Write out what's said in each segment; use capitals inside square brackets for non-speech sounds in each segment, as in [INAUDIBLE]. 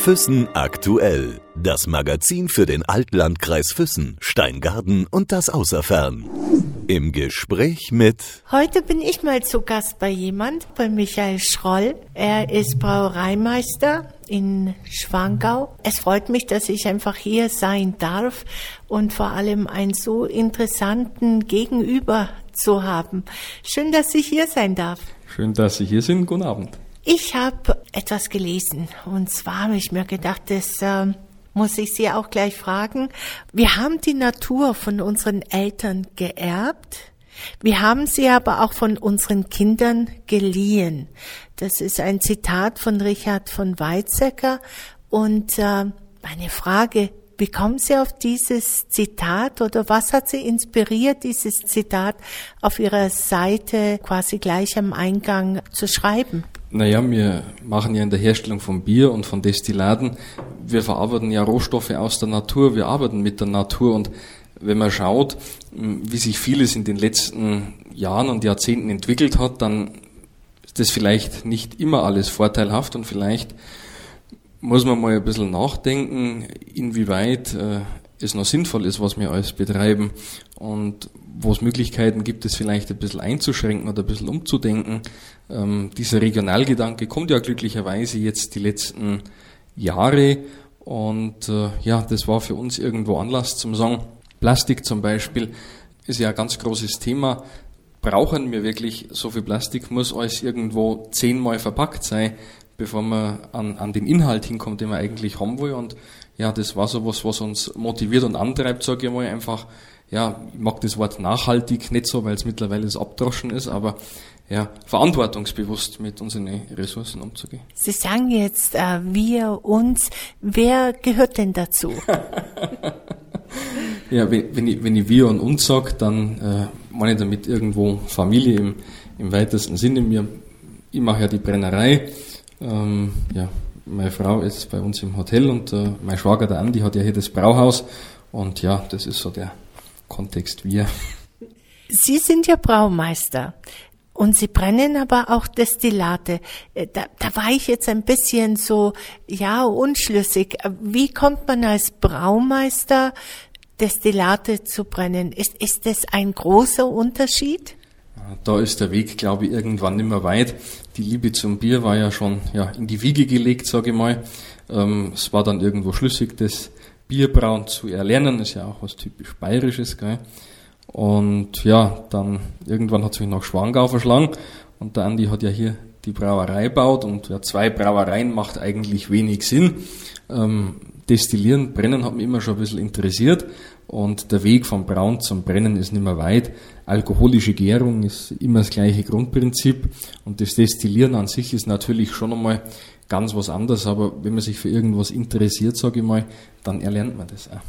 Füssen aktuell. Das Magazin für den Altlandkreis Füssen, Steingarten und das Außerfern. Im Gespräch mit Heute bin ich mal zu Gast bei jemand, bei Michael Schroll. Er ist Brauereimeister in Schwangau. Es freut mich, dass ich einfach hier sein darf und vor allem einen so interessanten Gegenüber zu haben. Schön, dass ich hier sein darf. Schön, dass Sie hier sind. Guten Abend. Ich habe etwas gelesen und zwar habe ich mir gedacht, das äh, muss ich Sie auch gleich fragen. Wir haben die Natur von unseren Eltern geerbt. Wir haben sie aber auch von unseren Kindern geliehen. Das ist ein Zitat von Richard von Weizsäcker. Und äh, meine Frage, wie kommen Sie auf dieses Zitat oder was hat Sie inspiriert, dieses Zitat auf Ihrer Seite quasi gleich am Eingang zu schreiben? Naja, wir machen ja in der Herstellung von Bier und von Destillaten, wir verarbeiten ja Rohstoffe aus der Natur, wir arbeiten mit der Natur. Und wenn man schaut, wie sich vieles in den letzten Jahren und Jahrzehnten entwickelt hat, dann ist das vielleicht nicht immer alles vorteilhaft und vielleicht muss man mal ein bisschen nachdenken, inwieweit äh, es noch sinnvoll ist, was wir alles betreiben und wo es Möglichkeiten gibt, es vielleicht ein bisschen einzuschränken oder ein bisschen umzudenken. Ähm, dieser Regionalgedanke kommt ja glücklicherweise jetzt die letzten Jahre und äh, ja, das war für uns irgendwo Anlass zum Sagen. Plastik zum Beispiel ist ja ein ganz großes Thema. Brauchen wir wirklich so viel Plastik? Muss alles irgendwo zehnmal verpackt sein? Bevor man an, an den Inhalt hinkommt, den man eigentlich haben will. Und ja, das war so was, was uns motiviert und antreibt, sage ich mal, einfach, ja, ich mag das Wort nachhaltig nicht so, weil es mittlerweile das Abdroschen ist, aber ja, verantwortungsbewusst mit unseren Ressourcen umzugehen. Sie sagen jetzt, äh, wir, uns, wer gehört denn dazu? [LAUGHS] ja, wenn, wenn, ich, wenn ich wir und uns sage, dann äh, meine ich damit irgendwo Familie im, im weitesten Sinne. Mir, ich mache ja die Brennerei, ähm, ja, meine Frau ist bei uns im Hotel und äh, mein Schwager, der Andi, hat ja hier das Brauhaus. Und ja, das ist so der Kontext wir. [LAUGHS] Sie sind ja Braumeister. Und Sie brennen aber auch Destillate. Äh, da, da war ich jetzt ein bisschen so, ja, unschlüssig. Wie kommt man als Braumeister Destillate zu brennen? Ist, ist das ein großer Unterschied? Da ist der Weg, glaube ich, irgendwann nicht mehr weit. Die Liebe zum Bier war ja schon ja, in die Wiege gelegt, sage ich mal. Ähm, es war dann irgendwo schlüssig, das Bierbrauen zu erlernen. ist ja auch was typisch Bayerisches. Gell? Und ja, dann irgendwann hat es mich nach Schwangau verschlagen. Und der Andi hat ja hier die Brauerei baut und ja, zwei Brauereien macht eigentlich wenig Sinn. Ähm, Destillieren, Brennen hat mich immer schon ein bisschen interessiert und der Weg vom Braun zum Brennen ist nicht mehr weit. Alkoholische Gärung ist immer das gleiche Grundprinzip und das Destillieren an sich ist natürlich schon einmal ganz was anderes, aber wenn man sich für irgendwas interessiert, sage ich mal, dann erlernt man das auch.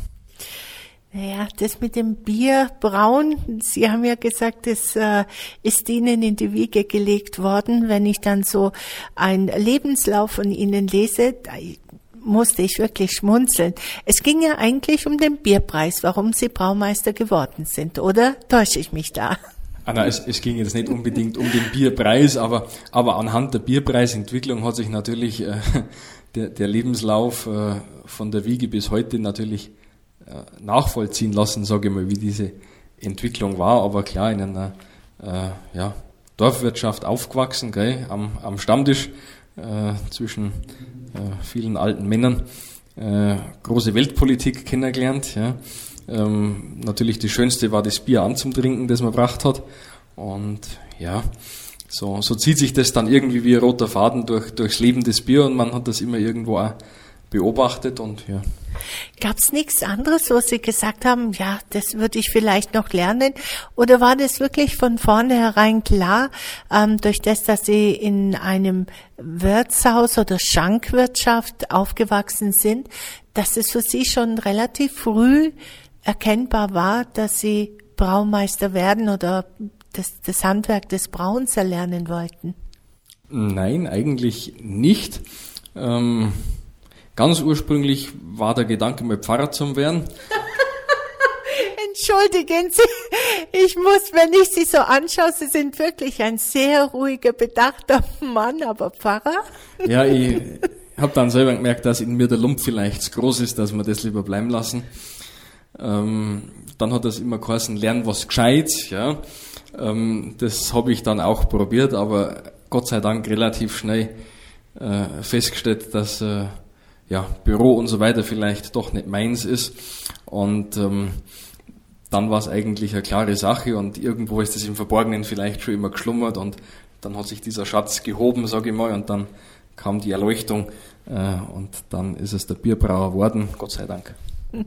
Naja, das mit dem Bier braun, Sie haben ja gesagt, das äh, ist Ihnen in die Wiege gelegt worden. Wenn ich dann so einen Lebenslauf von Ihnen lese, musste ich wirklich schmunzeln. Es ging ja eigentlich um den Bierpreis, warum Sie Braumeister geworden sind, oder täusche ich mich da? Anna, es, es ging jetzt nicht unbedingt um den Bierpreis, aber, aber anhand der Bierpreisentwicklung hat sich natürlich äh, der, der Lebenslauf äh, von der Wiege bis heute natürlich äh, nachvollziehen lassen, sage ich mal, wie diese Entwicklung war. Aber klar, in einer äh, ja, Dorfwirtschaft aufgewachsen, gell, am, am Stammtisch äh, zwischen vielen alten Männern, äh, große Weltpolitik kennengelernt. Ja. Ähm, natürlich das Schönste war das Bier anzutrinken, das man gebracht hat. Und ja, so, so zieht sich das dann irgendwie wie ein roter Faden durch, durchs Leben des Bier und man hat das immer irgendwo auch beobachtet und ja. Gab es nichts anderes, wo Sie gesagt haben, ja, das würde ich vielleicht noch lernen? Oder war das wirklich von vornherein klar, ähm, durch das, dass Sie in einem Wirtshaus oder Schankwirtschaft aufgewachsen sind, dass es für Sie schon relativ früh erkennbar war, dass Sie Braumeister werden oder das, das Handwerk des Brauens erlernen wollten? Nein, eigentlich nicht. Ähm Ganz ursprünglich war der Gedanke, mal Pfarrer zu werden. [LAUGHS] Entschuldigen Sie, ich muss, wenn ich Sie so anschaue, Sie sind wirklich ein sehr ruhiger, bedachter Mann, aber Pfarrer? Ja, ich habe dann selber gemerkt, dass in mir der Lump vielleicht zu groß ist, dass wir das lieber bleiben lassen. Ähm, dann hat das immer geheißen, lernen was Gescheites, ja. Ähm, das habe ich dann auch probiert, aber Gott sei Dank relativ schnell äh, festgestellt, dass äh, ja, Büro und so weiter vielleicht doch nicht meins ist. Und ähm, dann war es eigentlich eine klare Sache und irgendwo ist es im Verborgenen vielleicht schon immer geschlummert und dann hat sich dieser Schatz gehoben, sage ich mal, und dann kam die Erleuchtung äh, und dann ist es der Bierbrauer geworden, Gott sei Dank. [LAUGHS]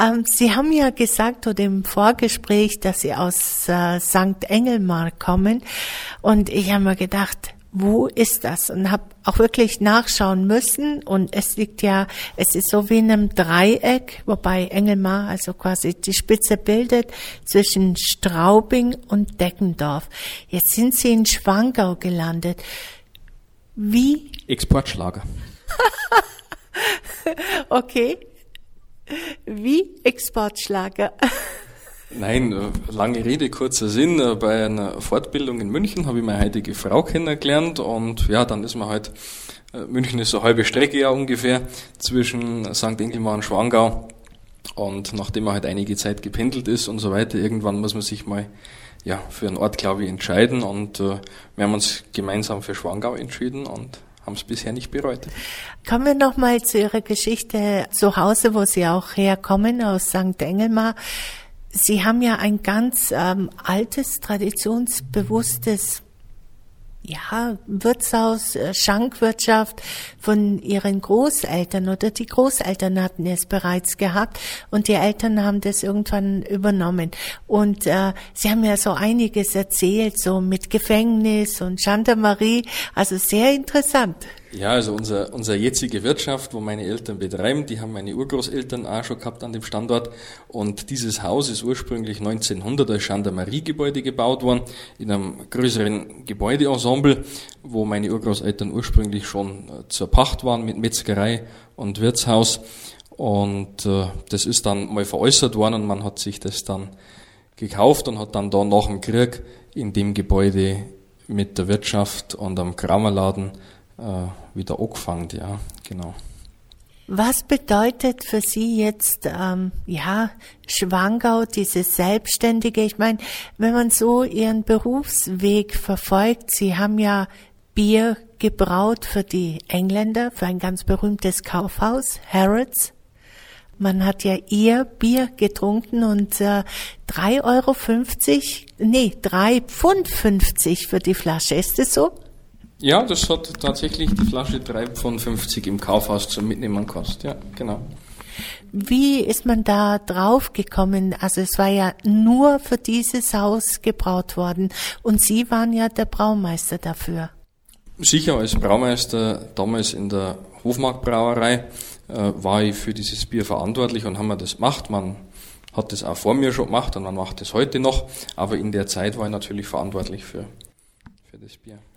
Ähm, Sie haben ja gesagt oder im Vorgespräch, dass Sie aus äh, St. Engelmar kommen und ich habe mir gedacht, wo ist das? Und habe auch wirklich nachschauen müssen. Und es liegt ja, es ist so wie in einem Dreieck, wobei Engelmar also quasi die Spitze bildet zwischen Straubing und Deckendorf. Jetzt sind Sie in Schwangau gelandet. Wie? Exportschlager. [LAUGHS] okay. Wie Exportschlager? [LAUGHS] Nein, äh, lange Rede, kurzer Sinn. Äh, bei einer Fortbildung in München habe ich meine heutige Frau kennengelernt und ja, dann ist man halt, äh, München ist so eine halbe Strecke ja ungefähr zwischen St. Engelmar und Schwangau. Und nachdem man halt einige Zeit gependelt ist und so weiter, irgendwann muss man sich mal ja, für einen Ort, glaube ich, entscheiden. Und äh, wir haben uns gemeinsam für Schwangau entschieden und haben es bisher nicht bereut. Kommen wir nochmal zu Ihrer Geschichte zu Hause, wo Sie auch herkommen, aus St. Engelmar. Sie haben ja ein ganz ähm, altes, traditionsbewusstes ja, Wirtshaus, äh, Schankwirtschaft von ihren Großeltern oder die Großeltern hatten es bereits gehabt und die Eltern haben das irgendwann übernommen. Und äh, sie haben ja so einiges erzählt, so mit Gefängnis und Gendarmerie, also sehr interessant. Ja, also unser, unser jetzige Wirtschaft, wo meine Eltern betreiben, die haben meine Urgroßeltern auch schon gehabt an dem Standort. Und dieses Haus ist ursprünglich 1900 als Gendarmeriegebäude gebaut worden, in einem größeren Gebäudeensemble, wo meine Urgroßeltern ursprünglich schon äh, zur Pacht waren mit Metzgerei und Wirtshaus. Und äh, das ist dann mal veräußert worden und man hat sich das dann gekauft und hat dann da nach dem Krieg in dem Gebäude mit der Wirtschaft und am Kramerladen äh, wieder angefangen, ja, genau. Was bedeutet für Sie jetzt, ähm, ja, Schwangau, dieses Selbstständige? Ich meine, wenn man so Ihren Berufsweg verfolgt, Sie haben ja Bier gebraut für die Engländer, für ein ganz berühmtes Kaufhaus, Harrods. Man hat ja ihr Bier getrunken und äh, 3,50 Euro, nee, 3 Pfund 50 für die Flasche. Ist das so? Ja, das hat tatsächlich die Flasche 3 von 50 im Kaufhaus zum Mitnehmen gekostet. Ja, genau. Wie ist man da drauf gekommen? Also es war ja nur für dieses Haus gebraut worden und Sie waren ja der Braumeister dafür. Sicher als Braumeister damals in der Hofmarktbrauerei äh, war ich für dieses Bier verantwortlich und haben wir das gemacht. Man hat das auch vor mir schon gemacht und man macht das heute noch, aber in der Zeit war ich natürlich verantwortlich für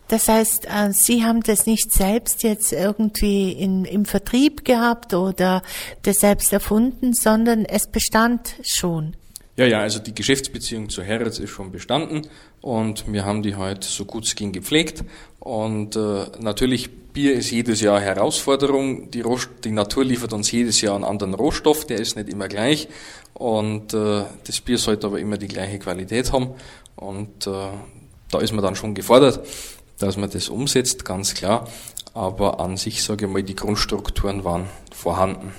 das heißt, äh, Sie haben das nicht selbst jetzt irgendwie in, im Vertrieb gehabt oder das selbst erfunden, sondern es bestand schon. Ja, ja, also die Geschäftsbeziehung zu Herretz ist schon bestanden und wir haben die halt so gut es ging gepflegt. Und äh, natürlich, Bier ist jedes Jahr Herausforderung. Die, Rohst die Natur liefert uns jedes Jahr einen anderen Rohstoff, der ist nicht immer gleich. Und äh, das Bier sollte aber immer die gleiche Qualität haben. Und äh, da ist man dann schon gefordert dass man das umsetzt, ganz klar. Aber an sich, sage ich mal, die Grundstrukturen waren vorhanden.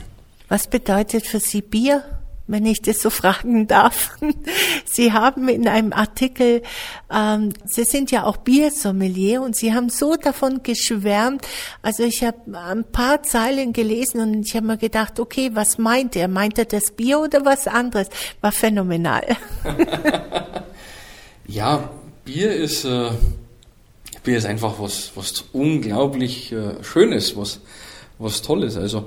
Was bedeutet für Sie Bier, wenn ich das so fragen darf? [LAUGHS] Sie haben in einem Artikel, ähm, Sie sind ja auch Biersommelier und Sie haben so davon geschwärmt. Also ich habe ein paar Zeilen gelesen und ich habe mir gedacht, okay, was meint er? Meint er das Bier oder was anderes? War phänomenal. [LAUGHS] [LAUGHS] ja, Bier ist... Äh Bier ist einfach was, was unglaublich äh, Schönes, was, was Tolles. Also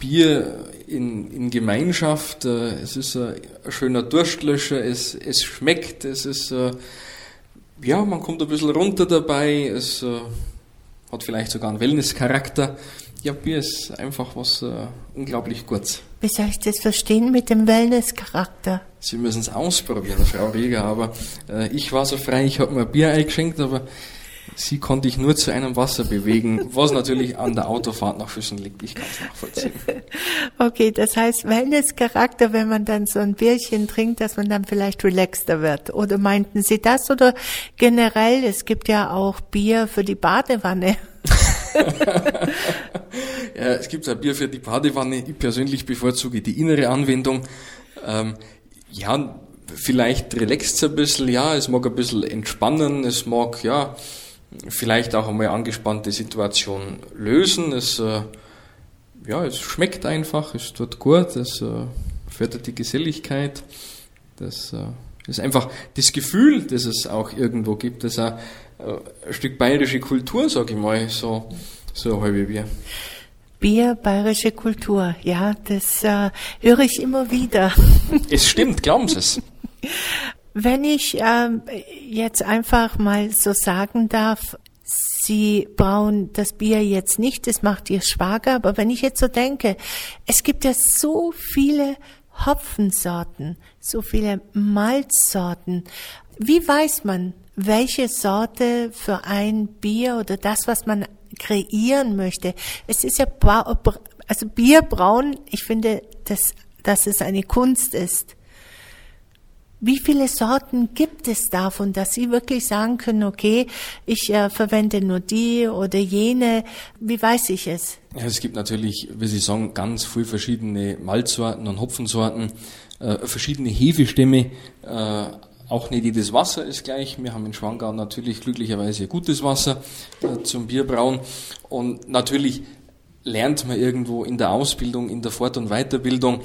Bier in, in Gemeinschaft, äh, es ist ein schöner Durstlöscher, es, es schmeckt, es ist, äh, ja, man kommt ein bisschen runter dabei, es äh, hat vielleicht sogar einen Wellnesscharakter. Ja, Bier ist einfach was äh, unglaublich Gutes. Wie soll ich das verstehen mit dem Wellnesscharakter? Sie müssen es ausprobieren, Frau Rieger, aber äh, ich war so frei, ich habe mir Bier eingeschenkt, aber Sie konnte ich nur zu einem Wasser bewegen, was natürlich an der Autofahrt nach Füßen liegt. Ich kann es nachvollziehen. [LAUGHS] Okay, das heißt Wellness-Charakter, wenn man dann so ein Bierchen trinkt, dass man dann vielleicht relaxter wird. Oder meinten Sie das? Oder generell, es gibt ja auch Bier für die Badewanne. [LAUGHS] [LAUGHS] ja, es gibt ein Bier für die Badewanne. Ich persönlich bevorzuge die innere Anwendung. Ähm, ja, vielleicht relaxt ein bisschen, ja, es mag ein bisschen entspannen, es mag, ja, vielleicht auch einmal angespannte Situation lösen. Es, äh, ja, es schmeckt einfach, es tut gut, es äh, fördert die Geselligkeit. Das äh, ist einfach das Gefühl, das es auch irgendwo gibt, das auch ein Stück bayerische Kultur, sage ich mal, so, so ein halbe Bier. Bier, bayerische Kultur, ja, das äh, höre ich immer wieder. [LAUGHS] Es stimmt, glauben Sie es. Wenn ich ähm, jetzt einfach mal so sagen darf, Sie brauen das Bier jetzt nicht, das macht Ihr Schwager, aber wenn ich jetzt so denke, es gibt ja so viele Hopfensorten, so viele Malzsorten. Wie weiß man, welche Sorte für ein Bier oder das, was man kreieren möchte? Es ist ja, also Bierbrauen, ich finde, dass, dass es eine Kunst ist. Wie viele Sorten gibt es davon, dass Sie wirklich sagen können, okay, ich äh, verwende nur die oder jene? Wie weiß ich es? Ja, es gibt natürlich, wie Sie sagen, ganz viele verschiedene Malzsorten und Hopfensorten, äh, verschiedene Hefestämme. Äh, auch nicht jedes Wasser ist gleich. Wir haben in Schwangau natürlich glücklicherweise gutes Wasser äh, zum Bierbrauen. Und natürlich lernt man irgendwo in der Ausbildung, in der Fort- und Weiterbildung,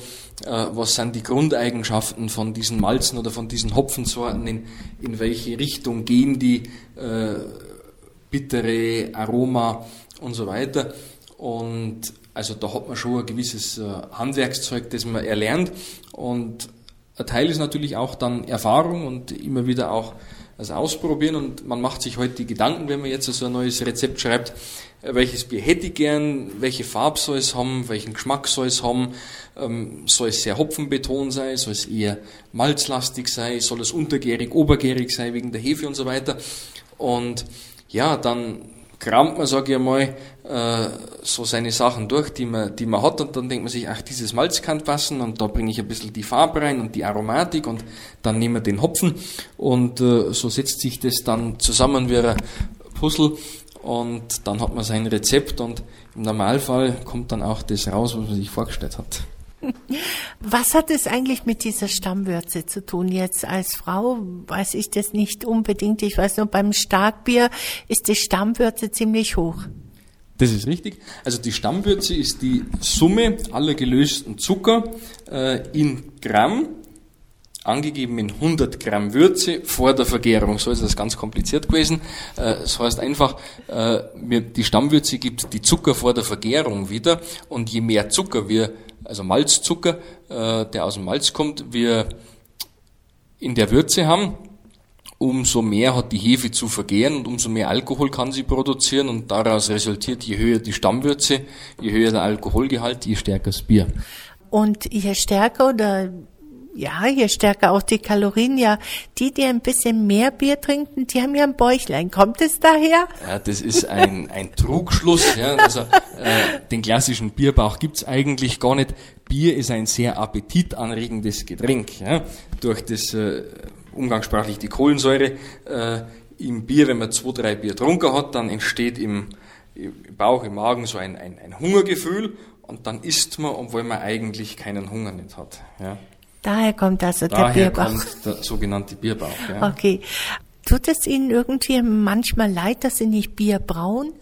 äh, was sind die Grundeigenschaften von diesen Malzen oder von diesen Hopfensorten, in, in welche Richtung gehen die, äh, bittere Aroma und so weiter. Und also da hat man schon ein gewisses äh, Handwerkszeug, das man erlernt. Und ein Teil ist natürlich auch dann Erfahrung und immer wieder auch das Ausprobieren und man macht sich heute die Gedanken, wenn man jetzt so ein neues Rezept schreibt, äh, welches Bier hätte ich gern, welche Farbe soll es haben, welchen Geschmack soll es haben, ähm, soll es sehr hopfenbeton sein, soll es eher malzlastig sein, soll es untergärig, obergärig sein wegen der Hefe und so weiter. Und ja, dann kramt man, sage ich einmal, äh, so seine Sachen durch, die man, die man hat und dann denkt man sich, ach, dieses Malz kann passen und da bringe ich ein bisschen die Farbe rein und die Aromatik und dann nehmen wir den Hopfen und äh, so setzt sich das dann zusammen wie ein Puzzle und dann hat man sein Rezept und im Normalfall kommt dann auch das raus, was man sich vorgestellt hat. Was hat es eigentlich mit dieser Stammwürze zu tun? Jetzt als Frau weiß ich das nicht unbedingt. Ich weiß nur, beim Starkbier ist die Stammwürze ziemlich hoch. Das ist richtig. Also die Stammwürze ist die Summe aller gelösten Zucker äh, in Gramm angegeben in 100 Gramm Würze vor der Vergärung. So ist das ganz kompliziert gewesen. Äh, das heißt einfach, äh, die Stammwürze gibt die Zucker vor der Vergärung wieder und je mehr Zucker wir, also Malzzucker, äh, der aus dem Malz kommt, wir in der Würze haben, umso mehr hat die Hefe zu vergären und umso mehr Alkohol kann sie produzieren und daraus resultiert, je höher die Stammwürze, je höher der Alkoholgehalt, je stärker das Bier. Und je stärker oder ja, je stärker auch die Kalorien. Ja, die, die ein bisschen mehr Bier trinken, die haben ja ein Bäuchlein. Kommt es daher? Ja, das ist ein, ein Trugschluss. Ja. Also, äh, den klassischen Bierbauch gibt's eigentlich gar nicht. Bier ist ein sehr appetitanregendes Getränk. Ja. Durch das äh, umgangssprachlich die Kohlensäure äh, im Bier, wenn man zwei, drei Bier trunken hat, dann entsteht im, im Bauch, im Magen so ein, ein, ein Hungergefühl und dann isst man, obwohl man eigentlich keinen Hunger nicht hat. Ja. Daher kommt also Daher der Bierbauch. kommt der sogenannte Bierbauch. Ja. Okay. Tut es Ihnen irgendwie manchmal leid, dass Sie nicht Bier brauen?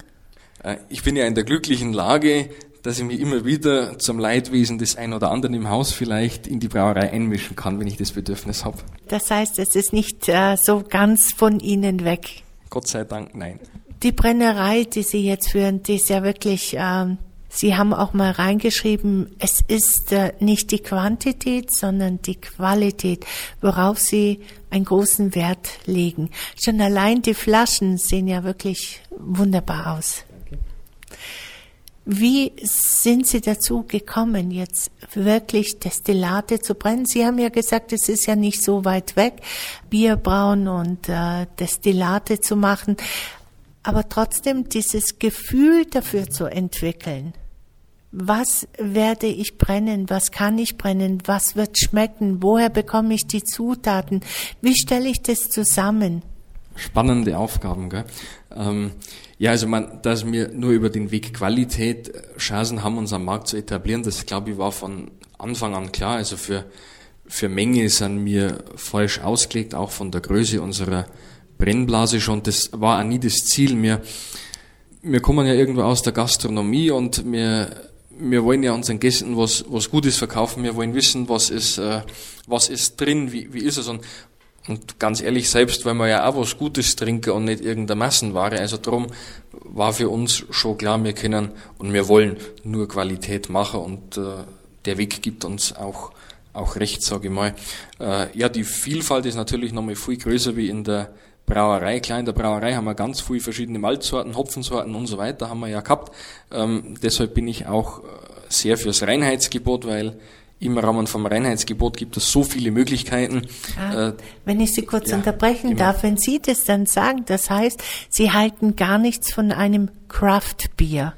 Äh, ich bin ja in der glücklichen Lage, dass ich mich immer wieder zum Leidwesen des einen oder anderen im Haus vielleicht in die Brauerei einmischen kann, wenn ich das Bedürfnis habe. Das heißt, es ist nicht äh, so ganz von Ihnen weg. Gott sei Dank, nein. Die Brennerei, die Sie jetzt führen, die ist ja wirklich ähm, Sie haben auch mal reingeschrieben, es ist äh, nicht die Quantität, sondern die Qualität, worauf Sie einen großen Wert legen. Schon allein die Flaschen sehen ja wirklich wunderbar aus. Wie sind Sie dazu gekommen, jetzt wirklich Destillate zu brennen? Sie haben ja gesagt, es ist ja nicht so weit weg, Bier brauen und äh, Destillate zu machen. aber trotzdem dieses Gefühl dafür zu entwickeln. Was werde ich brennen? Was kann ich brennen? Was wird schmecken? Woher bekomme ich die Zutaten? Wie stelle ich das zusammen? Spannende Aufgaben, gell? Ähm, ja, also man, dass wir nur über den Weg Qualität Chancen haben, uns am Markt zu etablieren, das glaube ich war von Anfang an klar. Also für, für Menge sind wir falsch ausgelegt, auch von der Größe unserer Brennblase schon. Das war auch nie das Ziel. Wir, wir kommen ja irgendwo aus der Gastronomie und wir, wir wollen ja unseren Gästen was, was Gutes verkaufen. Wir wollen wissen, was ist, äh, was ist drin, wie, wie ist es. Und, und ganz ehrlich, selbst wenn wir ja auch was Gutes trinken und nicht irgendeine Massenware, also drum war für uns schon klar, wir können und wir wollen nur Qualität machen und äh, der Weg gibt uns auch auch recht, sage ich mal. Äh, ja, die Vielfalt ist natürlich nochmal viel größer wie in der Brauerei. Klar, in der Brauerei haben wir ganz viele verschiedene Malzsorten, Hopfensorten und so weiter haben wir ja gehabt. Ähm, deshalb bin ich auch äh, sehr fürs Reinheitsgebot, weil im Rahmen vom Reinheitsgebot gibt es so viele Möglichkeiten. Ah, äh, wenn ich Sie kurz ja, unterbrechen immer. darf, wenn Sie das dann sagen, das heißt, Sie halten gar nichts von einem Craft Beer.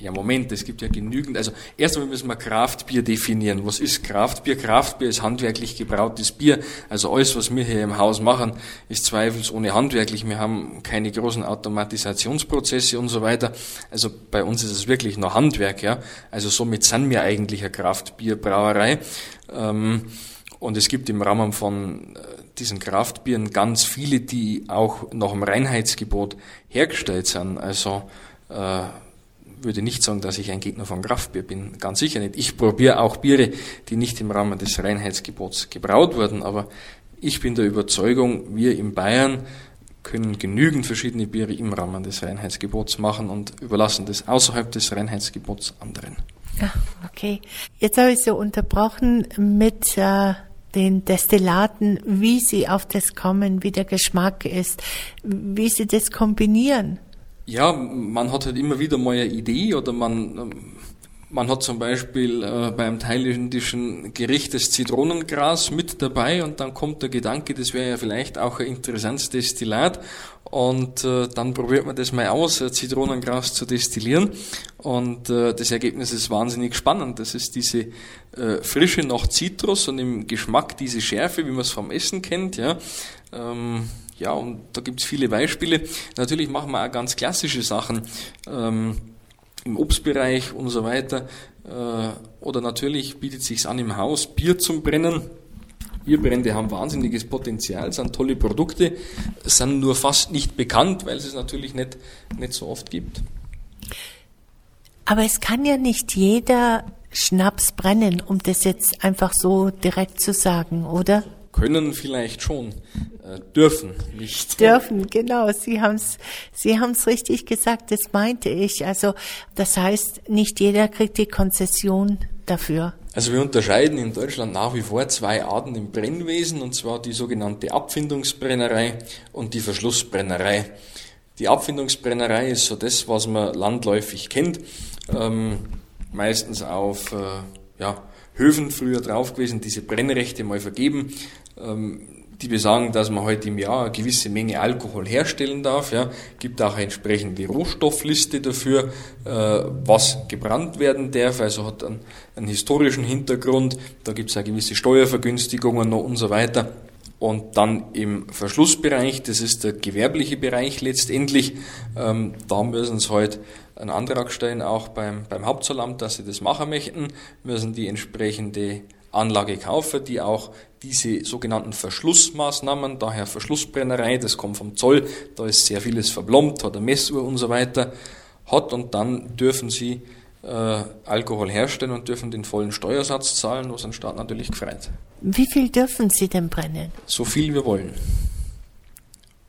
Ja, Moment, es gibt ja genügend. Also erstmal müssen wir Kraftbier definieren. Was ist Kraftbier? Kraftbier ist handwerklich gebrautes Bier. Also alles, was wir hier im Haus machen, ist zweifelsohne handwerklich. Wir haben keine großen Automatisationsprozesse und so weiter. Also bei uns ist es wirklich nur Handwerk, ja. Also somit sind wir eigentlich eine Kraftbierbrauerei. Ähm, und es gibt im Rahmen von äh, diesen Kraftbieren ganz viele, die auch nach dem Reinheitsgebot hergestellt sind. Also äh, würde nicht sagen, dass ich ein Gegner von Kraftbier bin. Ganz sicher nicht. Ich probiere auch Biere, die nicht im Rahmen des Reinheitsgebots gebraut wurden, aber ich bin der Überzeugung, wir in Bayern können genügend verschiedene Biere im Rahmen des Reinheitsgebots machen und überlassen das außerhalb des Reinheitsgebots anderen. Ja, okay. Jetzt habe ich so unterbrochen mit äh, den Destillaten, wie sie auf das kommen, wie der Geschmack ist, wie sie das kombinieren. Ja, man hat halt immer wieder mal eine Idee oder man, ähm, man hat zum Beispiel äh, beim thailändischen Gericht das Zitronengras mit dabei und dann kommt der Gedanke, das wäre ja vielleicht auch ein interessantes Destillat und äh, dann probiert man das mal aus, Zitronengras zu destillieren und äh, das Ergebnis ist wahnsinnig spannend. Das ist diese äh, Frische nach Zitrus und im Geschmack diese Schärfe, wie man es vom Essen kennt, ja. Ähm, ja, und da gibt's viele Beispiele. Natürlich machen wir auch ganz klassische Sachen ähm, im Obstbereich und so weiter. Äh, oder natürlich bietet sich's an im Haus Bier zum Brennen. Bierbrände haben wahnsinniges Potenzial, sind tolle Produkte, sind nur fast nicht bekannt, weil es es natürlich nicht, nicht so oft gibt. Aber es kann ja nicht jeder Schnaps brennen, um das jetzt einfach so direkt zu sagen, oder? Können vielleicht schon, äh, dürfen nicht. [LAUGHS] Dürfen, genau. Sie haben es Sie haben's richtig gesagt, das meinte ich. Also das heißt, nicht jeder kriegt die Konzession dafür. Also wir unterscheiden in Deutschland nach wie vor zwei Arten im Brennwesen, und zwar die sogenannte Abfindungsbrennerei und die Verschlussbrennerei. Die Abfindungsbrennerei ist so das, was man landläufig kennt, ähm, meistens auf äh, ja, Höfen früher drauf gewesen, diese Brennrechte mal vergeben, die besagen, dass man heute im Jahr eine gewisse Menge Alkohol herstellen darf. Ja, gibt auch eine entsprechende Rohstoffliste dafür, äh, was gebrannt werden darf. Also hat einen, einen historischen Hintergrund. Da gibt es auch gewisse Steuervergünstigungen noch und so weiter. Und dann im Verschlussbereich, das ist der gewerbliche Bereich letztendlich, ähm, da müssen sie halt einen Antrag stellen, auch beim, beim Hauptzollamt, dass sie das machen möchten, müssen die entsprechende Anlage kaufen, die auch diese sogenannten Verschlussmaßnahmen, daher Verschlussbrennerei, das kommt vom Zoll, da ist sehr vieles verblombt, hat eine Messuhr und so weiter, hat und dann dürfen sie äh, Alkohol herstellen und dürfen den vollen Steuersatz zahlen, was den Staat natürlich gefreut. Wie viel dürfen sie denn brennen? So viel wir wollen.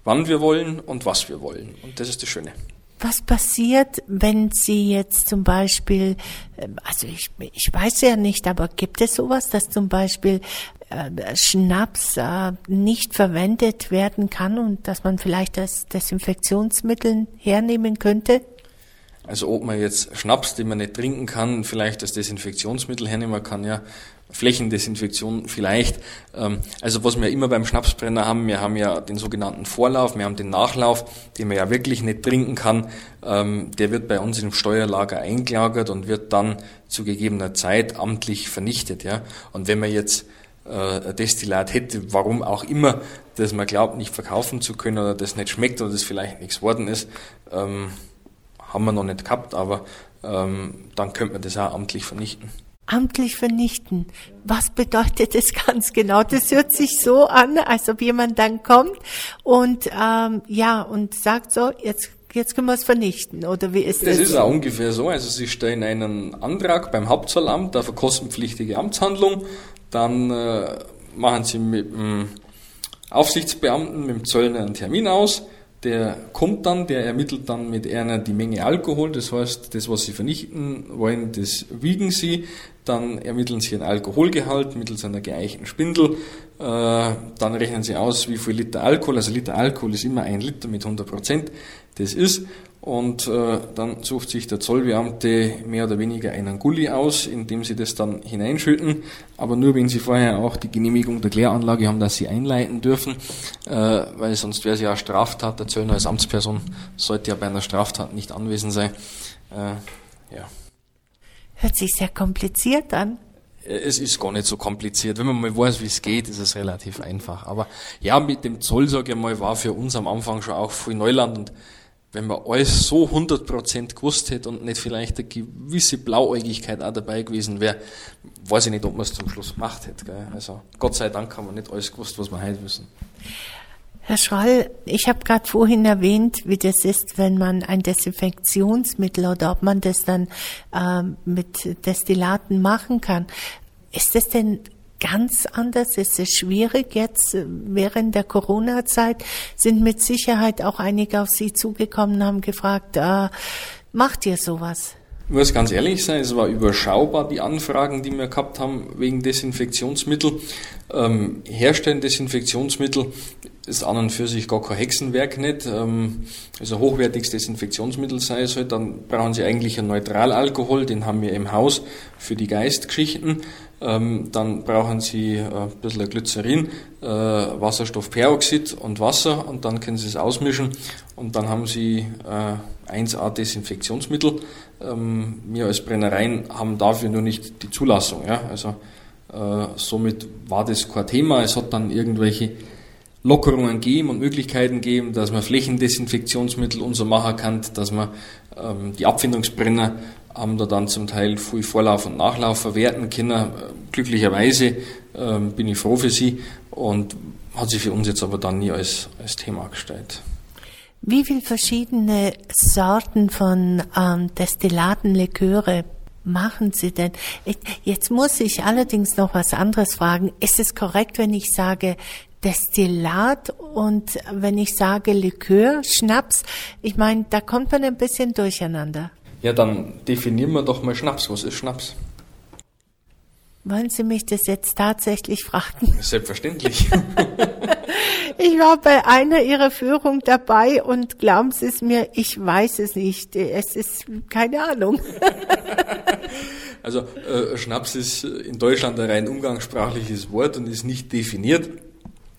Wann wir wollen und was wir wollen. Und das ist das Schöne. Was passiert, wenn Sie jetzt zum Beispiel, ähm, also ich, ich weiß ja nicht, aber gibt es sowas, dass zum Beispiel äh, Schnaps äh, nicht verwendet werden kann und dass man vielleicht das Desinfektionsmittel hernehmen könnte? Also ob man jetzt Schnaps, den man nicht trinken kann, vielleicht als Desinfektionsmittel hernehmen kann, ja, Flächendesinfektion vielleicht. Ähm, also was wir immer beim Schnapsbrenner haben, wir haben ja den sogenannten Vorlauf, wir haben den Nachlauf, den man ja wirklich nicht trinken kann. Ähm, der wird bei uns im Steuerlager eingelagert und wird dann zu gegebener Zeit amtlich vernichtet. Ja. Und wenn man jetzt äh, Destillat hätte, warum auch immer, das man glaubt, nicht verkaufen zu können oder das nicht schmeckt oder das vielleicht nichts worden ist, ähm, haben wir noch nicht gehabt, aber dann könnte man das auch amtlich vernichten. Amtlich vernichten. Was bedeutet das ganz genau? Das hört sich so an, als ob jemand dann kommt und ähm, ja und sagt so, jetzt jetzt können wir es vernichten, oder wie ist das? Das ist auch ungefähr so. Also Sie stellen einen Antrag beim Hauptzollamt auf eine kostenpflichtige Amtshandlung, dann äh, machen Sie mit dem Aufsichtsbeamten, mit dem Zöllner einen Termin aus, der kommt dann, der ermittelt dann mit einer die Menge Alkohol, das heißt, das, was Sie vernichten wollen, das wiegen Sie, dann ermitteln Sie einen Alkoholgehalt mittels einer geeichten Spindel, äh, dann rechnen Sie aus, wie viel Liter Alkohol, also Liter Alkohol ist immer ein Liter mit 100 Prozent, das ist, und äh, dann sucht sich der Zollbeamte mehr oder weniger einen Gully aus, in dem sie das dann hineinschütten, aber nur wenn sie vorher auch die Genehmigung der Kläranlage haben, dass sie einleiten dürfen, äh, weil sonst wäre es ja Straftat. Der Zöllner als Amtsperson sollte ja bei einer Straftat nicht anwesend sein. Äh, ja. Hört sich sehr kompliziert an. Äh, es ist gar nicht so kompliziert. Wenn man mal weiß, wie es geht, ist es relativ einfach. Aber ja, mit dem Zoll, sage ich mal, war für uns am Anfang schon auch viel Neuland und wenn man alles so 100% gewusst hätte und nicht vielleicht eine gewisse Blauäugigkeit auch dabei gewesen wäre, weiß ich nicht, ob man es zum Schluss gemacht hätte. Gell? Also Gott sei Dank haben wir nicht alles gewusst, was wir heute wissen. Herr Schroll, ich habe gerade vorhin erwähnt, wie das ist, wenn man ein Desinfektionsmittel oder ob man das dann ähm, mit Destillaten machen kann. Ist das denn ganz anders. Es ist schwierig jetzt äh, während der Corona-Zeit sind mit Sicherheit auch einige auf Sie zugekommen haben gefragt, äh, macht ihr sowas? Ich muss ganz ehrlich sein, es war überschaubar, die Anfragen, die wir gehabt haben wegen Desinfektionsmittel. Ähm, herstellen Desinfektionsmittel ist an und für sich gar kein Hexenwerk nicht. Ähm, also hochwertiges Desinfektionsmittel sei es halt, dann brauchen Sie eigentlich einen Neutralalkohol, den haben wir im Haus für die Geistgeschichten. Ähm, dann brauchen Sie äh, ein bisschen Glycerin, äh, Wasserstoffperoxid und Wasser und dann können Sie es ausmischen und dann haben Sie äh, 1A Desinfektionsmittel. Ähm, wir als Brennereien haben dafür nur nicht die Zulassung. Ja? Also äh, somit war das kein Thema. Es hat dann irgendwelche Lockerungen geben und Möglichkeiten geben, dass man Flächendesinfektionsmittel und so machen kann, dass man ähm, die Abfindungsbrenner haben da dann zum Teil viel Vorlauf und Nachlauf verwerten können. Glücklicherweise ähm, bin ich froh für sie und hat sich für uns jetzt aber dann nie als, als Thema gestellt. Wie viele verschiedene Sorten von ähm, Destillaten, Liköre machen Sie denn? Jetzt muss ich allerdings noch was anderes fragen. Ist es korrekt, wenn ich sage Destillat und wenn ich sage Likör, Schnaps? Ich meine, da kommt man ein bisschen durcheinander. Ja, dann definieren wir doch mal Schnaps. Was ist Schnaps? Wollen Sie mich das jetzt tatsächlich fragen? [LAUGHS] Selbstverständlich. [LAUGHS] ich war bei einer Ihrer Führung dabei und glauben Sie es mir, ich weiß es nicht. Es ist keine Ahnung. [LAUGHS] also äh, Schnaps ist in Deutschland ein rein umgangssprachliches Wort und ist nicht definiert.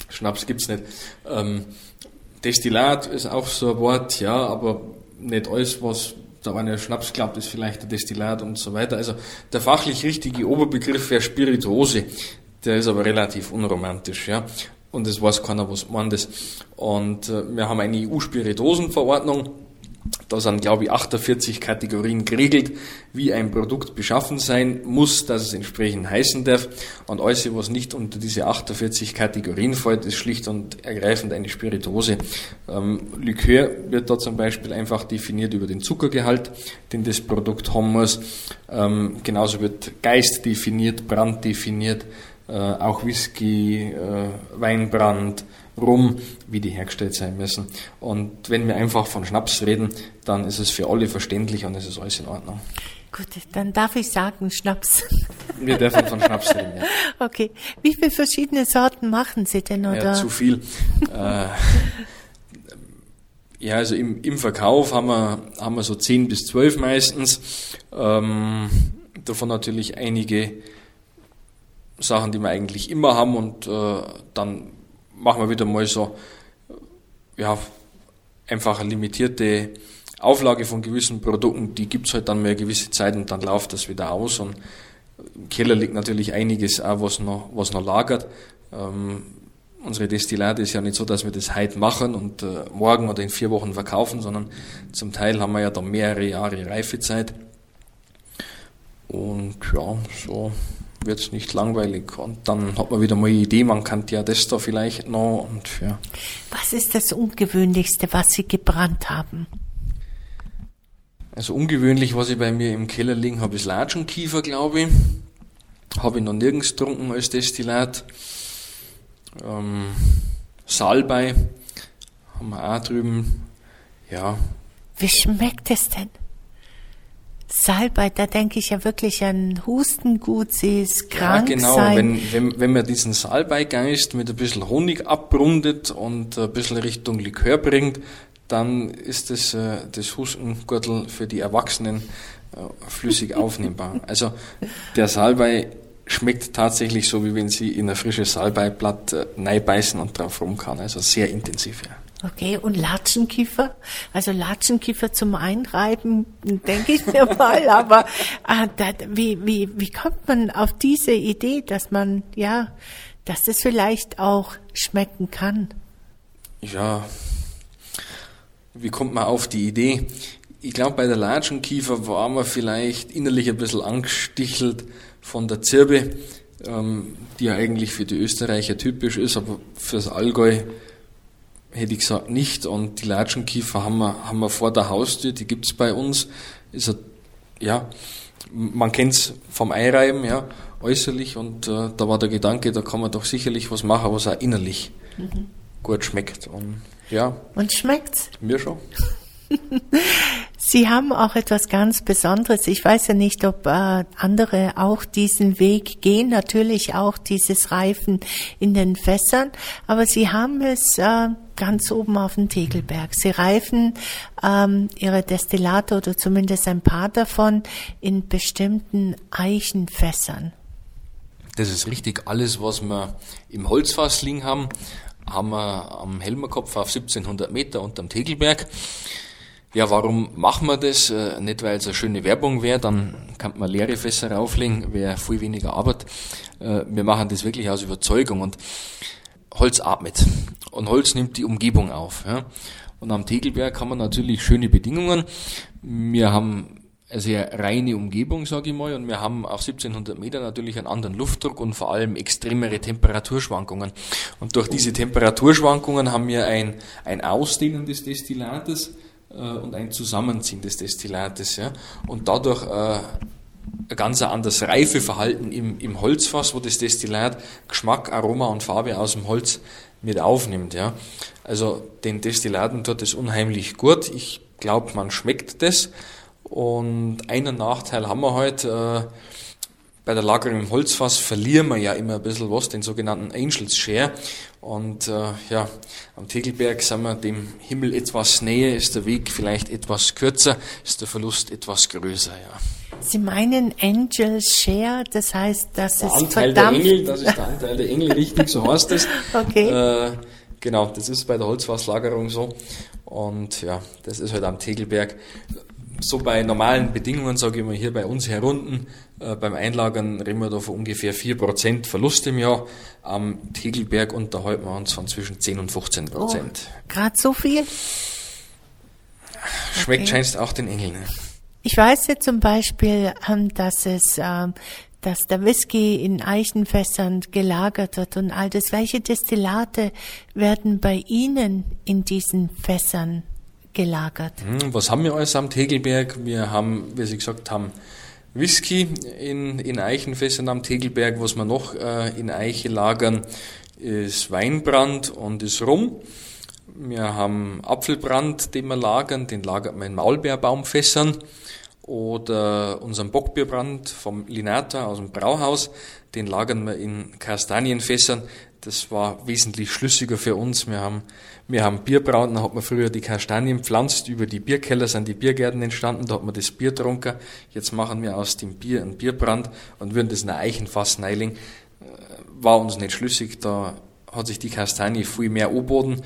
Schnaps gibt's nicht. Ähm, Destillat ist auch so ein Wort, ja, aber nicht alles, was da eine Schnaps glaubt, ist vielleicht ein Destillat und so weiter. Also der fachlich richtige Oberbegriff wäre Spirituose. Der ist aber relativ unromantisch, ja. Und es weiß keiner, was man das. Und äh, wir haben eine EU-Spiritosenverordnung da sind, glaube ich, 48 Kategorien geregelt, wie ein Produkt beschaffen sein muss, dass es entsprechend heißen darf. Und alles, was nicht unter diese 48 Kategorien fällt, ist schlicht und ergreifend eine Spirituose. Ähm, Likör wird da zum Beispiel einfach definiert über den Zuckergehalt, den das Produkt haben muss. Ähm, genauso wird Geist definiert, Brand definiert, äh, auch Whisky, äh, Weinbrand, rum, wie die hergestellt sein müssen. Und wenn wir einfach von Schnaps reden, dann ist es für alle verständlich und es ist alles in Ordnung. Gut, dann darf ich sagen Schnaps. Wir dürfen von Schnaps reden, ja. [LAUGHS] Okay. Wie viele verschiedene Sorten machen Sie denn, oder? Ja, zu viel. Äh, [LAUGHS] Ja, also im, im Verkauf haben wir, haben wir so 10 bis 12 meistens. Ähm, davon natürlich einige Sachen, die wir eigentlich immer haben und äh, dann machen wir wieder mal so, ja, einfach eine limitierte Auflage von gewissen Produkten, die gibt's halt dann mal eine gewisse Zeit und dann läuft das wieder aus und im Keller liegt natürlich einiges auch, was noch, was noch lagert. Ähm, unsere Destillate ist ja nicht so, dass wir das heute machen und äh, morgen oder in vier Wochen verkaufen, sondern zum Teil haben wir ja da mehrere Jahre Reifezeit. Und ja, so wird es nicht langweilig. Und dann hat man wieder mal eine Idee, man kann ja das da vielleicht noch. Und, ja. Was ist das Ungewöhnlichste, was Sie gebrannt haben? Also ungewöhnlich, was ich bei mir im Keller liegen habe, ist Latschenkiefer, glaube ich. Habe ich noch nirgends getrunken als Destillat. Ähm, Salbei haben wir auch drüben. Ja. Wie schmeckt es denn? Salbei, da denke ich ja wirklich an Hustengut, sie ist krank ja, genau. sein. Wenn, wenn, wenn man diesen Salbeigeist mit ein bisschen Honig abrundet und ein bisschen Richtung Likör bringt, dann ist das, äh, das Hustengürtel für die Erwachsenen äh, flüssig [LAUGHS] aufnehmbar. Also der Salbei schmeckt tatsächlich so, wie wenn Sie in ein frisches Salbeiblatt äh, beißen und drauf rumkauen. Also sehr intensiv, ja. Okay, und Latschenkiefer? Also Latschenkiefer zum Einreiben, denke ich mir mal, aber äh, da, wie, wie, wie kommt man auf diese Idee, dass man, ja, dass das vielleicht auch schmecken kann? Ja, wie kommt man auf die Idee? Ich glaube, bei der Latschenkiefer war man vielleicht innerlich ein bisschen angestichelt von der Zirbe, ähm, die ja eigentlich für die Österreicher typisch ist, aber fürs Allgäu hätte ich gesagt nicht. Und die Latschenkiefer haben wir, haben wir vor der Haustür, die gibt's bei uns. Ist a, ja, man kennt's vom Eireiben, ja, äußerlich. Und äh, da war der Gedanke, da kann man doch sicherlich was machen, was auch innerlich mhm. gut schmeckt. Und ja. Und schmeckt's? Mir schon. [LAUGHS] Sie haben auch etwas ganz Besonderes. Ich weiß ja nicht, ob äh, andere auch diesen Weg gehen. Natürlich auch dieses Reifen in den Fässern. Aber Sie haben es äh, ganz oben auf dem Tegelberg. Sie reifen ähm, Ihre Destillate oder zumindest ein paar davon in bestimmten Eichenfässern. Das ist richtig. Alles, was wir im Holzfass liegen haben, haben wir am Helmerkopf auf 1700 Meter unterm Tegelberg. Ja, warum machen wir das? Äh, nicht, weil es eine schöne Werbung wäre, dann kann man leere Fässer rauflegen, wäre viel weniger Arbeit. Äh, wir machen das wirklich aus Überzeugung und Holz atmet und Holz nimmt die Umgebung auf. Ja. Und am Tegelberg haben wir natürlich schöne Bedingungen. Wir haben eine sehr reine Umgebung, sage ich mal, und wir haben auf 1700 Meter natürlich einen anderen Luftdruck und vor allem extremere Temperaturschwankungen. Und durch diese Temperaturschwankungen haben wir ein, ein Ausdehnen des Destillates, und ein Zusammenziehen des Destillates. Ja? Und dadurch äh, ein ganz anderes Reifeverhalten im, im Holzfass, wo das Destillat Geschmack, Aroma und Farbe aus dem Holz mit aufnimmt. Ja? Also den Destillaten tut es unheimlich gut. Ich glaube, man schmeckt das. Und einen Nachteil haben wir heute. Äh, bei der Lagerung im Holzfass verlieren wir ja immer ein bisschen was, den sogenannten Angels Share. Und äh, ja, am Tegelberg sind wir dem Himmel etwas näher, ist der Weg vielleicht etwas kürzer, ist der Verlust etwas größer, ja. Sie meinen Angel Share, das heißt, das der ist Anteil verdammt... der Engel, das ist der Anteil der Engel, richtig, so heißt es. [LAUGHS] Okay. Äh, genau, das ist bei der Holzfasslagerung so. Und ja, das ist halt am Tegelberg so bei normalen Bedingungen, sage ich mal, hier bei uns herunten, äh, beim Einlagern reden wir da von ungefähr 4% Verlust im Jahr. Am Tegelberg unterhalten wir uns von zwischen 10 und 15 Prozent. Oh, Gerade so viel? Schmeckt Okay. scheinst auch den Engeln. Ne? Ich weiß ja zum Beispiel, ähm, dass es, ähm, dass der Whisky in Eichenfässern gelagert wird und all das. Welche Destillate werden bei Ihnen in diesen Fässern gelagert? Hm, Was haben wir alles am Tegelberg? Wir haben, wie Sie gesagt haben, Whisky in, in Eichenfässern am Tegelberg. Was wir noch äh, in Eiche lagern, ist Weinbrand und ist Rum. Wir haben Apfelbrand, den wir lagern, den lagert man in Maulbeerbaumfässern. Oder unseren Bockbierbrand vom Linata aus dem Brauhaus, den lagern wir in Kastanienfässern. Das war wesentlich schlüssiger für uns. Wir haben, wir haben Bierbrauen, da hat man früher die Kastanien pflanzt, über die Bierkeller sind die Biergärten entstanden, da hat man das Bier getrunken. Jetzt machen wir aus dem Bier einen Bierbrand und würden das in ein Eichenfass neiling. Äh, war uns nicht schlüssig, da hat sich die Kastanie viel mehr anboden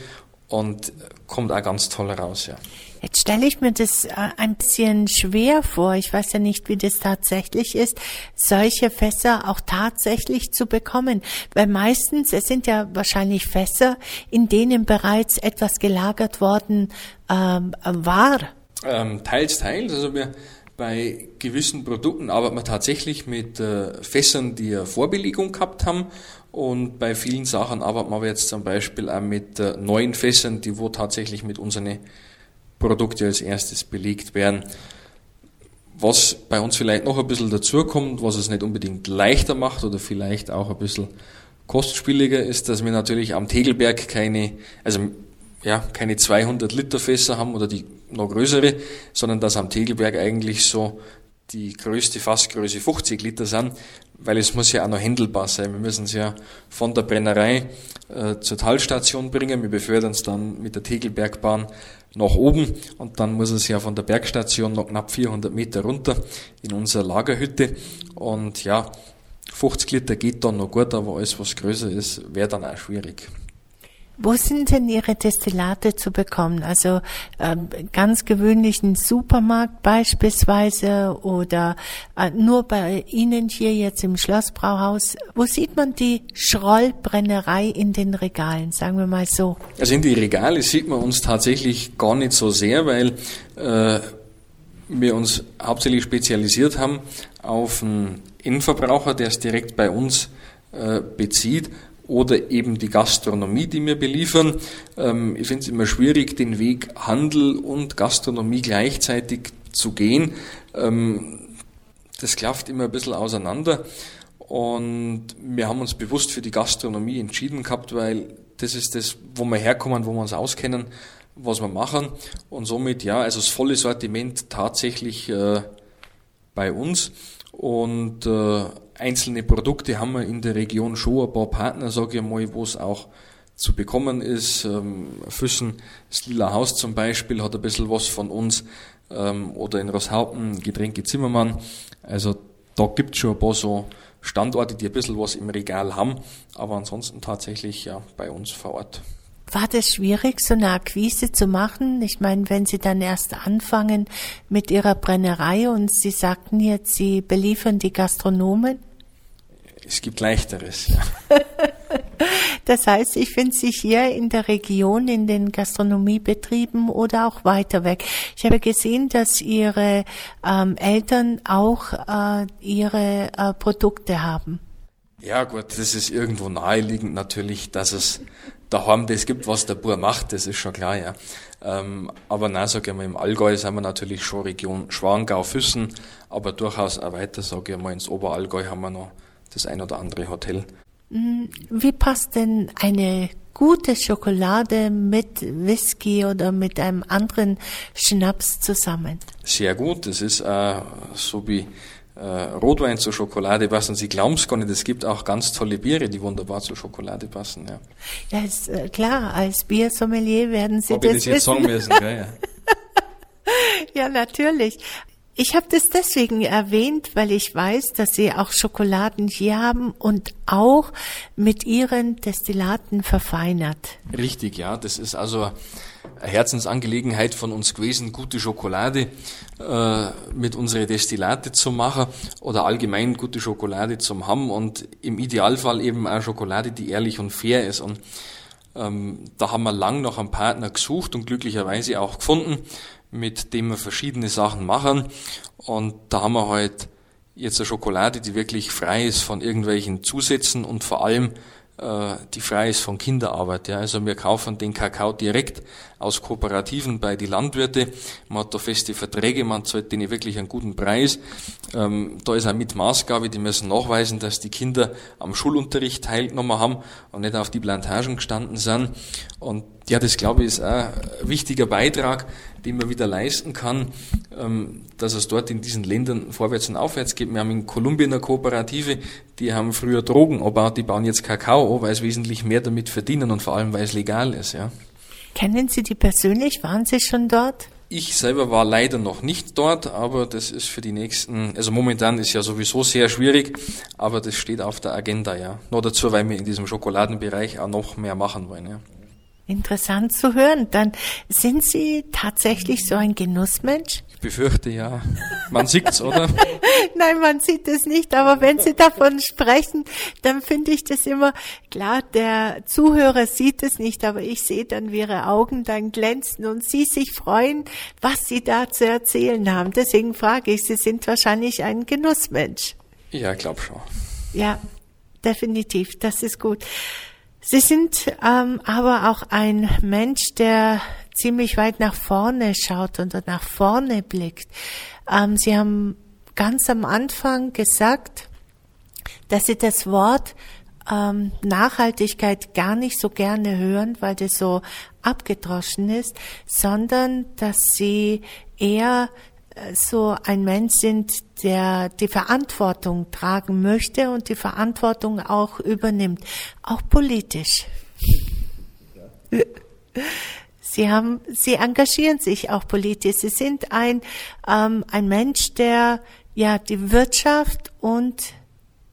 und kommt auch ganz toll raus, ja. Jetzt stelle ich mir das äh, ein bisschen schwer vor. Ich weiß ja nicht, wie das tatsächlich ist, solche Fässer auch tatsächlich zu bekommen. Weil meistens, es sind ja wahrscheinlich Fässer, in denen bereits etwas gelagert worden ähm, war. Ähm, teils, teils. Also wir bei gewissen Produkten arbeiten wir tatsächlich mit äh, Fässern, die eine Vorbelegung gehabt haben. Und bei vielen Sachen arbeiten wir jetzt zum Beispiel auch mit äh, neuen Fässern, die wo tatsächlich mit unseren Produkte als erstes belegt werden. Was bei uns vielleicht noch ein bisschen dazukommt, was es nicht unbedingt leichter macht oder vielleicht auch ein bisschen kostspieliger ist, dass wir natürlich am Tegelberg keine, also ja, keine 200 Liter Fässer haben oder die noch größere, sondern dass am Tegelberg eigentlich so die größte Fassgröße 50 Liter sind, weil es muss ja auch noch händelbar sein. Wir müssen es ja von der Brennerei äh, zur Talstation bringen. Wir befördern es dann mit der Tegelbergbahn nach oben und dann muss es ja von der Bergstation noch knapp 400 Meter runter in unsere Lagerhütte und ja, 50 Liter geht dann noch gut, aber alles was größer ist, wäre dann auch schwierig. Wo sind denn Ihre Destillate zu bekommen? Also äh, ganz gewöhnlichen Supermarkt beispielsweise oder äh, nur bei Ihnen hier jetzt im Schlossbrauhaus? Wo sieht man die Schrollbrennerei in den Regalen, sagen wir mal so? Also in die Regale sieht man uns tatsächlich gar nicht so sehr, weil äh, wir uns hauptsächlich spezialisiert haben auf einen Endverbraucher, der es direkt bei uns äh, bezieht oder eben die Gastronomie, die wir beliefern. Ähm, ich finde es immer schwierig, den Weg Handel und Gastronomie gleichzeitig zu gehen. Ähm, das klafft immer ein bisschen auseinander. Und wir haben uns bewusst für die Gastronomie entschieden gehabt, weil das ist das, wo wir herkommen, wo wir uns auskennen, was wir machen. Und somit, ja, also das volle Sortiment tatsächlich äh, bei uns. Und äh, einzelne Produkte haben wir in der Region schon ein paar Partner, sage ich mal, wo es auch zu bekommen ist. Ähm, Füssen, das Lila Haus zum Beispiel, hat ein bisschen was von uns. Ähm, oder in Rosshaupten, Getränke Zimmermann. Also da gibt es schon ein paar so Standorte, die ein bisschen was im Regal haben, aber ansonsten tatsächlich ja bei uns vor Ort. War das schwierig, so eine Akquise zu machen? Ich meine, wenn Sie dann erst anfangen mit Ihrer Brennerei und Sie sagten jetzt, Sie beliefern die Gastronomen? Es gibt leichteres. Ja. [LAUGHS] das heißt, ich finde Sie hier in der Region, in den Gastronomiebetrieben oder auch weiter weg. Ich habe gesehen, dass Ihre ähm, Eltern auch äh, ihre äh, Produkte haben. Ja gut, das ist irgendwo naheliegend natürlich, dass es daheim das gibt, was der Bauer macht, das ist schon klar, ja. Ähm, aber nein, sage ich mal, im Allgäu sind wir natürlich schon Region Schwangau, Füssen, aber durchaus auch weiter, sage ich mal, ins Oberallgäu haben wir noch das ein oder andere Hotel. Mhm. Wie passt denn eine gute Schokolade mit Whisky oder mit einem anderen Schnaps zusammen? Sehr gut, das ist äh, so wie Rotwein zur Schokolade passen. Sie glauben es gar nicht, es gibt auch ganz tolle Biere, die wunderbar zur Schokolade passen. Ja, ja ist äh, klar, als Biersommelier werden Sie Ob das, ich das jetzt sagen müssen, ja, ja. [LAUGHS] ja, natürlich. Ich habe das deswegen erwähnt, weil ich weiß, dass Sie auch Schokoladen hier haben und auch mit Ihren Destillaten verfeinert. Richtig, ja. Das ist also eine Herzensangelegenheit von uns gewesen, gute Schokolade äh, mit unseren Destillate zu machen oder allgemein gute Schokolade zu haben und im Idealfall eben auch Schokolade, die ehrlich und fair ist. Und ähm, da haben wir lang nach einem Partner gesucht und glücklicherweise auch gefunden mit dem wir verschiedene Sachen machen. Und da haben wir halt jetzt eine Schokolade, die wirklich frei ist von irgendwelchen Zusätzen und vor allem äh, die frei ist von Kinderarbeit. Ja. Also wir kaufen den Kakao direkt aus Kooperativen bei die Landwirte. Man hat da feste Verträge, man zahlt denen wirklich einen guten Preis. Ähm, da ist auch mit Maßgabe, die müssen nachweisen, dass die Kinder am Schulunterricht teilgenommen haben und nicht auf die Plantagen gestanden sind. Und Ja, das glaube ich ist auch ein wichtiger Beitrag, den man wieder leisten kann, ähm, dass es dort in diesen Ländern vorwärts und aufwärts geht. Wir haben in Kolumbien eine Kooperative, die haben früher Drogen abgebaut, die bauen jetzt Kakao, weil es wesentlich mehr damit verdienen und vor allem, weil es legal ist. Ja. Kennen Sie die persönlich? Waren Sie schon dort? Ich selber war leider noch nicht dort, aber das ist für die nächsten, also momentan ist ja sowieso sehr schwierig, aber das steht auf der Agenda, ja. Nur dazu, weil wir in diesem Schokoladenbereich auch noch mehr machen wollen, ja. Interessant zu hören. Dann sind Sie tatsächlich so ein Genussmensch? Ich befürchte ja. Man sieht's, oder? [LAUGHS] Nein, man sieht es nicht. Aber wenn Sie davon sprechen, dann finde ich das immer klar. Der Zuhörer sieht es nicht, aber ich sehe dann, wie Ihre Augen dann glänzen und Sie sich freuen, was Sie da zu erzählen haben. Deswegen frage ich, Sie sind wahrscheinlich ein Genussmensch. Ja, glaub schon. Ja, definitiv. Das ist gut. Sie sind ähm, aber auch ein Mensch, der ziemlich weit nach vorne schaut und nach vorne blickt. Ähm, Sie haben ganz am Anfang gesagt, dass Sie das Wort ähm, Nachhaltigkeit gar nicht so gerne hören, weil das so abgedroschen ist, sondern dass Sie eher so ein Mensch sind, der die Verantwortung tragen möchte und die Verantwortung auch übernimmt, auch politisch. Sie haben, Sie engagieren sich auch politisch. Sie sind ein ähm, ein Mensch, der ja die Wirtschaft und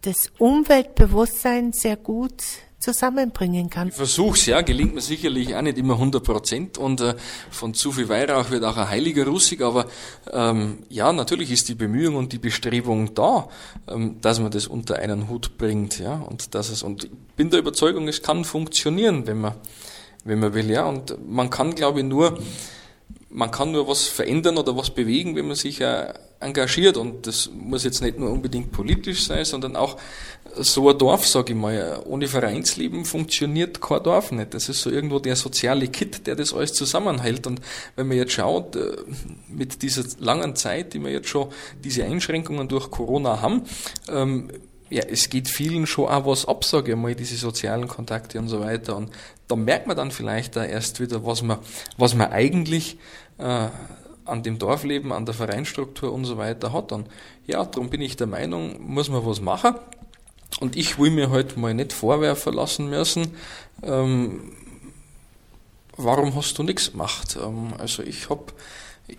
das Umweltbewusstsein sehr gut zusammenbringen kann. Ich versuch's, ja, gelingt mir sicherlich auch nicht immer 100 Prozent und äh, von zu viel Weihrauch wird auch ein heiliger Russig, aber ähm, ja, natürlich ist die Bemühung und die Bestrebung da, ähm, dass man das unter einen Hut bringt, ja, und dass es, und ich bin der Überzeugung, es kann funktionieren, wenn man, wenn man will, ja, und man kann, glaube ich, nur, man kann nur was verändern oder was bewegen, wenn man sich äh, engagiert. Und das muss jetzt nicht nur unbedingt politisch sein, sondern auch so ein Dorf, sage ich mal. Ohne Vereinsleben funktioniert kein Dorf nicht. Das ist so irgendwo der soziale Kit, der das alles zusammenhält. Und wenn man jetzt schaut, äh, mit dieser langen Zeit, die wir jetzt schon diese Einschränkungen durch Corona haben, ähm, ja, es geht vielen schon auch was ab, sage ich mal, diese sozialen Kontakte und so weiter. Und da merkt man dann vielleicht da erst wieder, was man, was man eigentlich äh, an dem Dorfleben, an der Vereinstruktur und so weiter hat. Und ja, darum bin ich der Meinung, muss man was machen. Und ich will mir heute halt mal nicht vorwerfen lassen müssen, ähm, warum hast du nichts gemacht? Ähm, also ich hab,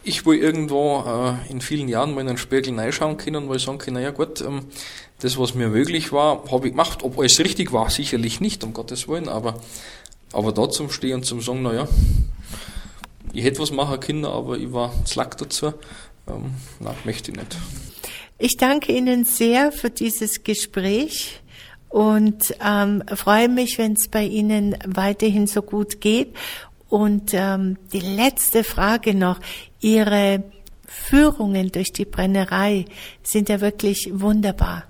ich will irgendwo äh, in vielen Jahren mal in den Spiegel reinschauen können und mal sagen können, naja gut, ähm, das, was mir möglich war, habe ich gemacht. Ob alles richtig war, sicherlich nicht, um Gottes Willen, aber, aber da zum Stehen und zum sagen, naja, ich hätte was machen können, aber ich war slack dazu. Ähm, nein, möchte ich nicht. Ich danke Ihnen sehr für dieses Gespräch und ähm, freue mich, wenn es bei Ihnen weiterhin so gut geht. Und ähm, die letzte Frage noch. Ihre Führungen durch die Brennerei sind ja wirklich wunderbar.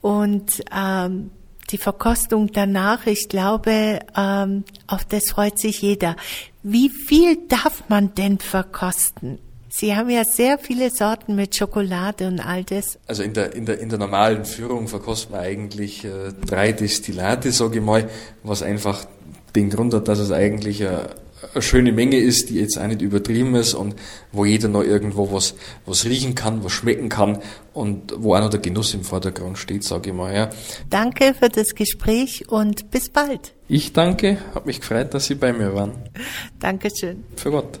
Und ähm, die Verkostung danach, ich glaube, ähm, auf das freut sich jeder. Wie viel darf man denn verkosten? Sie haben ja sehr viele Sorten mit Schokolade und all das. Also in der, in der, in der normalen Führung verkostet man eigentlich äh, drei Destillate, sage ich mal, was einfach den Grund hat, dass es eigentlich äh, eine schöne Menge ist, die jetzt auch nicht übertrieben ist und wo jeder noch irgendwo was, was riechen kann, was schmecken kann und wo auch noch der Genuss im Vordergrund steht, sage ich mal. Ja. Danke für das Gespräch und bis bald. Ich danke, habe mich gefreut, dass Sie bei mir waren. Dankeschön. Für Gott.